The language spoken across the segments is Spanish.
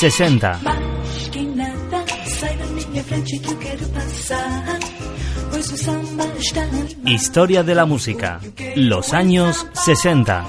60. Historia de la música. Los años 60.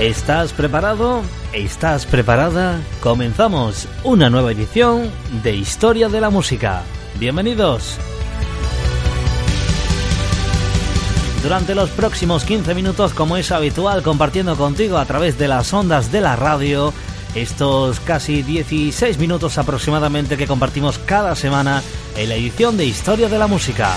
¿Estás preparado? ¿Estás preparada? Comenzamos una nueva edición de Historia de la Música. Bienvenidos. Durante los próximos 15 minutos, como es habitual, compartiendo contigo a través de las ondas de la radio, estos casi 16 minutos aproximadamente que compartimos cada semana en la edición de Historia de la Música.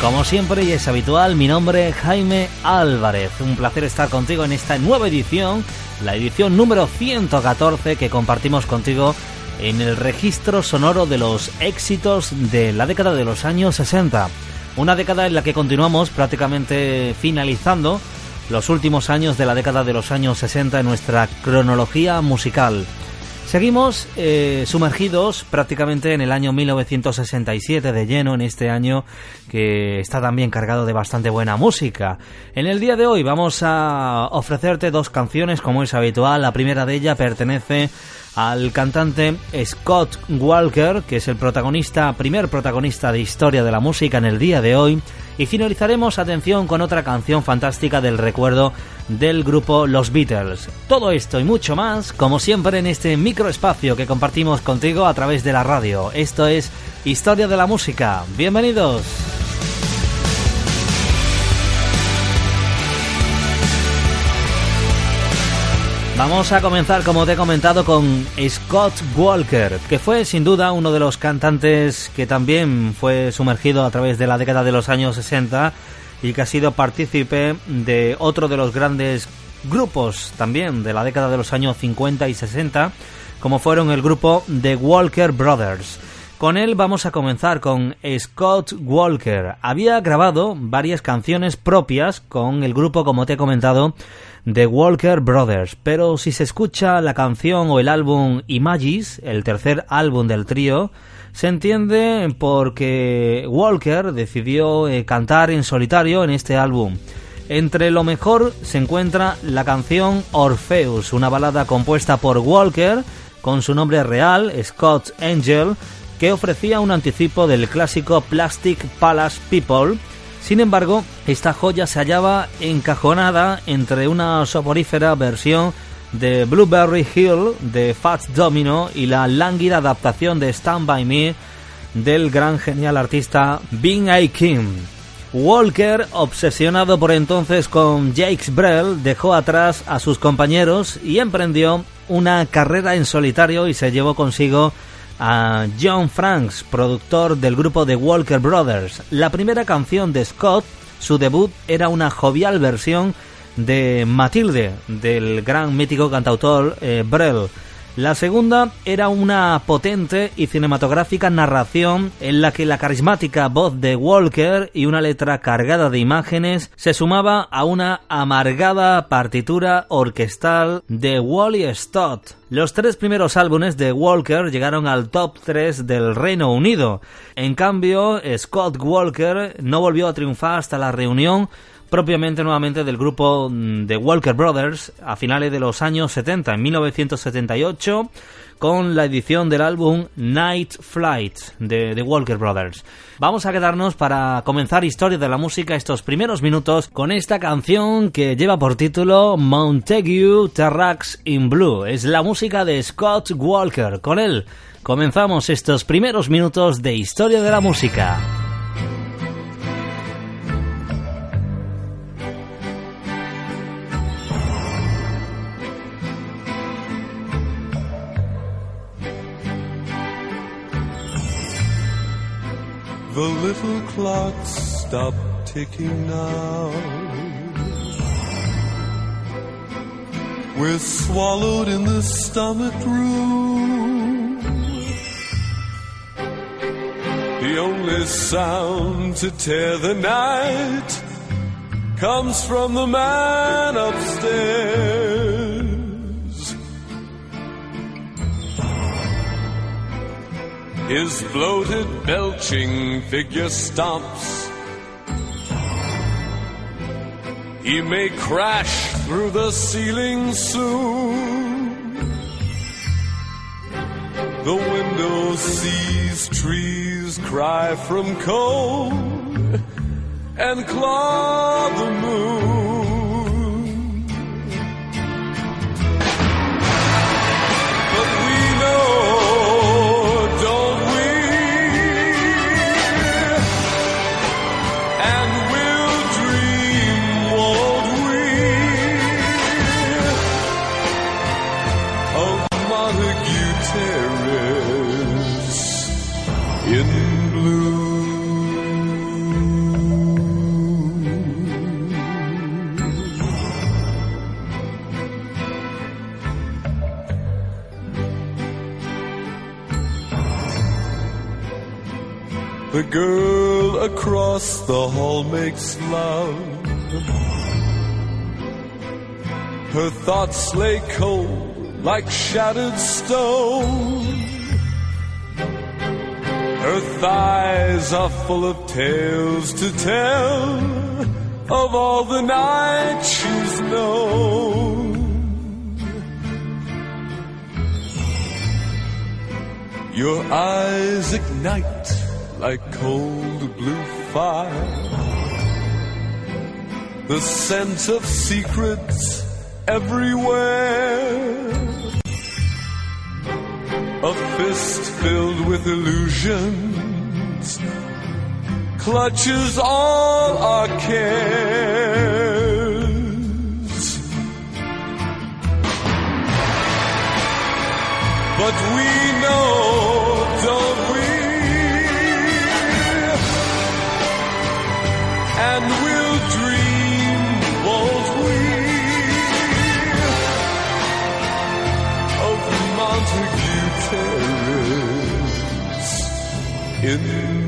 Como siempre y es habitual, mi nombre es Jaime Álvarez. Un placer estar contigo en esta nueva edición, la edición número 114 que compartimos contigo en el registro sonoro de los éxitos de la década de los años 60. Una década en la que continuamos prácticamente finalizando los últimos años de la década de los años 60 en nuestra cronología musical. Seguimos eh, sumergidos prácticamente en el año 1967 de lleno, en este año que está también cargado de bastante buena música. En el día de hoy vamos a ofrecerte dos canciones como es habitual. La primera de ellas pertenece al cantante Scott Walker, que es el protagonista, primer protagonista de historia de la música en el día de hoy. Y finalizaremos, atención, con otra canción fantástica del recuerdo del grupo Los Beatles. Todo esto y mucho más, como siempre, en este microespacio que compartimos contigo a través de la radio. Esto es Historia de la Música. Bienvenidos. Vamos a comenzar, como te he comentado, con Scott Walker, que fue sin duda uno de los cantantes que también fue sumergido a través de la década de los años 60 y que ha sido partícipe de otro de los grandes grupos también de la década de los años 50 y 60, como fueron el grupo The Walker Brothers. Con él vamos a comenzar con Scott Walker. Había grabado varias canciones propias con el grupo, como te he comentado, The Walker Brothers, pero si se escucha la canción o el álbum Images, el tercer álbum del trío, se entiende porque Walker decidió eh, cantar en solitario en este álbum. Entre lo mejor se encuentra la canción Orpheus, una balada compuesta por Walker con su nombre real, Scott Angel, que ofrecía un anticipo del clásico Plastic Palace People, sin embargo, esta joya se hallaba encajonada entre una soporífera versión de Blueberry Hill de Fats Domino y la lánguida adaptación de Stand By Me del gran genial artista Bing A. Kim. Walker, obsesionado por entonces con Jacques Brel, dejó atrás a sus compañeros y emprendió una carrera en solitario y se llevó consigo a John Franks, productor del grupo The Walker Brothers. La primera canción de Scott, su debut, era una jovial versión de Matilde, del gran mítico cantautor eh, Brel. La segunda era una potente y cinematográfica narración en la que la carismática voz de Walker y una letra cargada de imágenes se sumaba a una amargada partitura orquestal de Wally Stott. Los tres primeros álbumes de Walker llegaron al top 3 del Reino Unido. En cambio, Scott Walker no volvió a triunfar hasta la reunión propiamente nuevamente del grupo mm, de Walker Brothers a finales de los años 70, en 1978, con la edición del álbum Night Flight de The Walker Brothers. Vamos a quedarnos para comenzar historia de la música estos primeros minutos con esta canción que lleva por título Montague Terrax in Blue. Es la música de Scott Walker. Con él comenzamos estos primeros minutos de historia de la música. The little clocks stop ticking now. We're swallowed in the stomach room. The only sound to tear the night comes from the man His bloated, belching figure stomps. He may crash through the ceiling soon. The window sees trees cry from cold and claw the moon. Across the hall makes love. Her thoughts lay cold like shattered stone. Her thighs are full of tales to tell of all the nights she's known. Your eyes ignite like cold blue fire. The scent of secrets everywhere. A fist filled with illusions clutches all our cares. But we know, in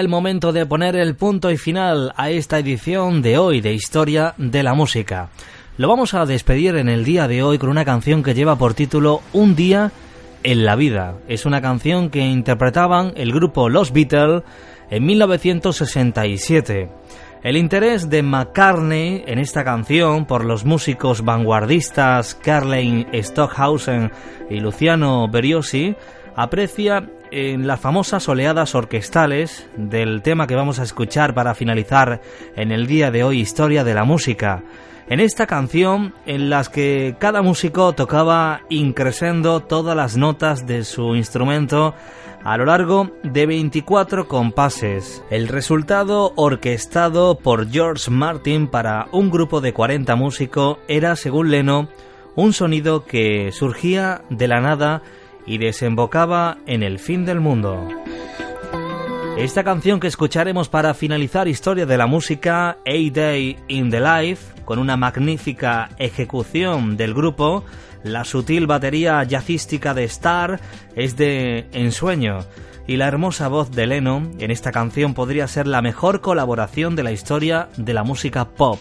El momento de poner el punto y final a esta edición de hoy de Historia de la Música. Lo vamos a despedir en el día de hoy con una canción que lleva por título Un día en la vida. Es una canción que interpretaban el grupo Los Beatles en 1967. El interés de McCartney en esta canción por los músicos vanguardistas Carlin Stockhausen y Luciano Beriosi aprecia en las famosas oleadas orquestales del tema que vamos a escuchar para finalizar en el día de hoy Historia de la Música. En esta canción, en las que cada músico tocaba increscendo todas las notas de su instrumento a lo largo de 24 compases. El resultado orquestado por George Martin para un grupo de 40 músicos era, según Leno, un sonido que surgía de la nada y desembocaba en el fin del mundo. Esta canción que escucharemos para finalizar Historia de la Música, A Day in the Life, con una magnífica ejecución del grupo, la sutil batería jazzística de Star es de ensueño y la hermosa voz de Leno en esta canción podría ser la mejor colaboración de la historia de la música pop.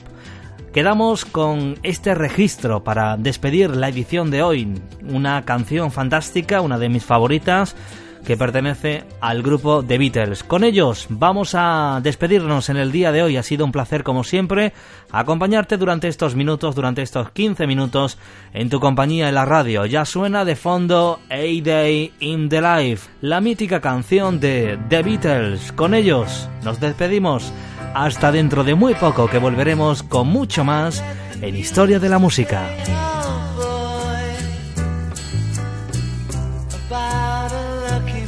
Quedamos con este registro para despedir la edición de hoy, una canción fantástica, una de mis favoritas, que pertenece al grupo The Beatles. Con ellos vamos a despedirnos en el día de hoy. Ha sido un placer, como siempre, acompañarte durante estos minutos, durante estos 15 minutos en tu compañía en la radio. Ya suena de fondo A Day in the Life, la mítica canción de The Beatles. Con ellos nos despedimos. Hasta dentro de muy poco que volveremos con mucho más en Historia de la Música. about a lucky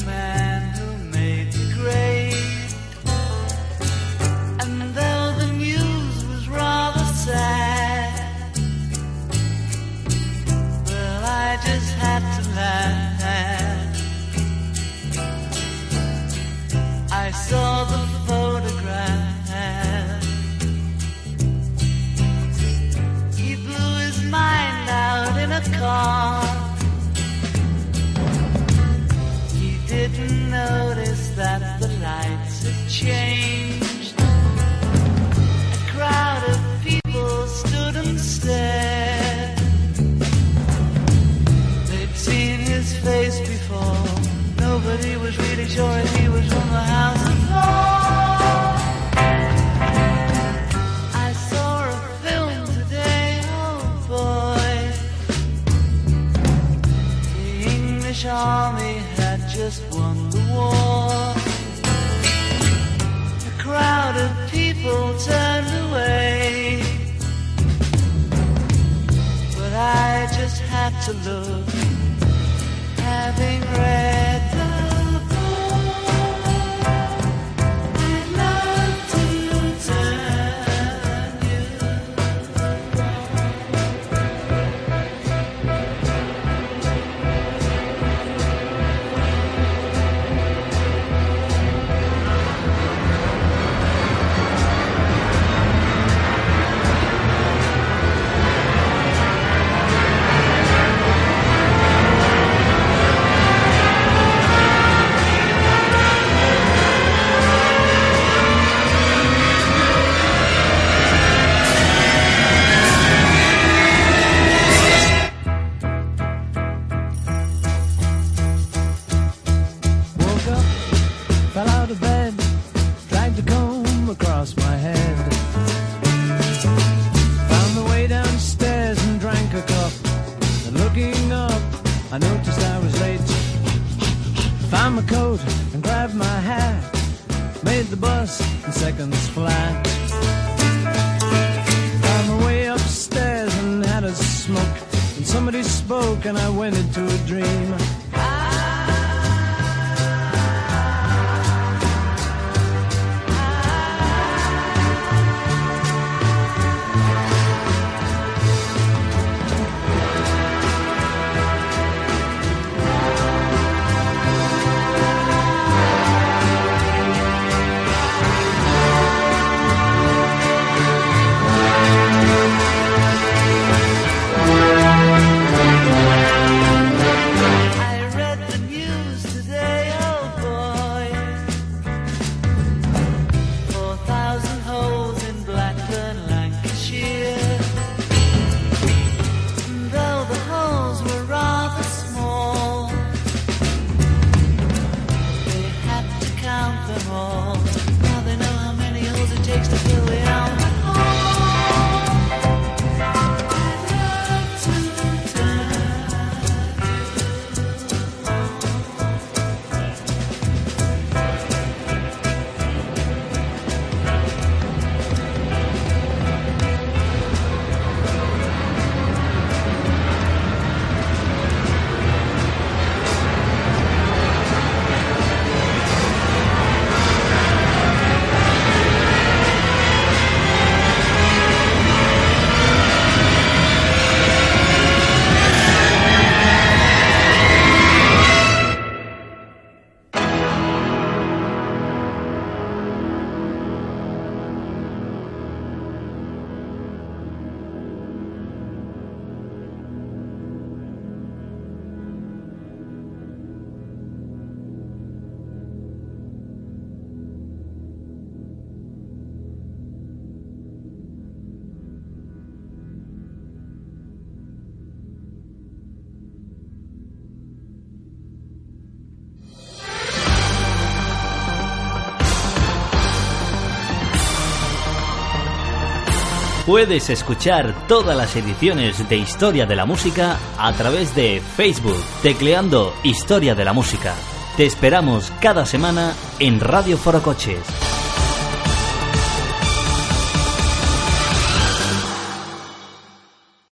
Puedes escuchar todas las ediciones de Historia de la Música a través de Facebook, tecleando Historia de la Música. Te esperamos cada semana en Radio Foro Coches.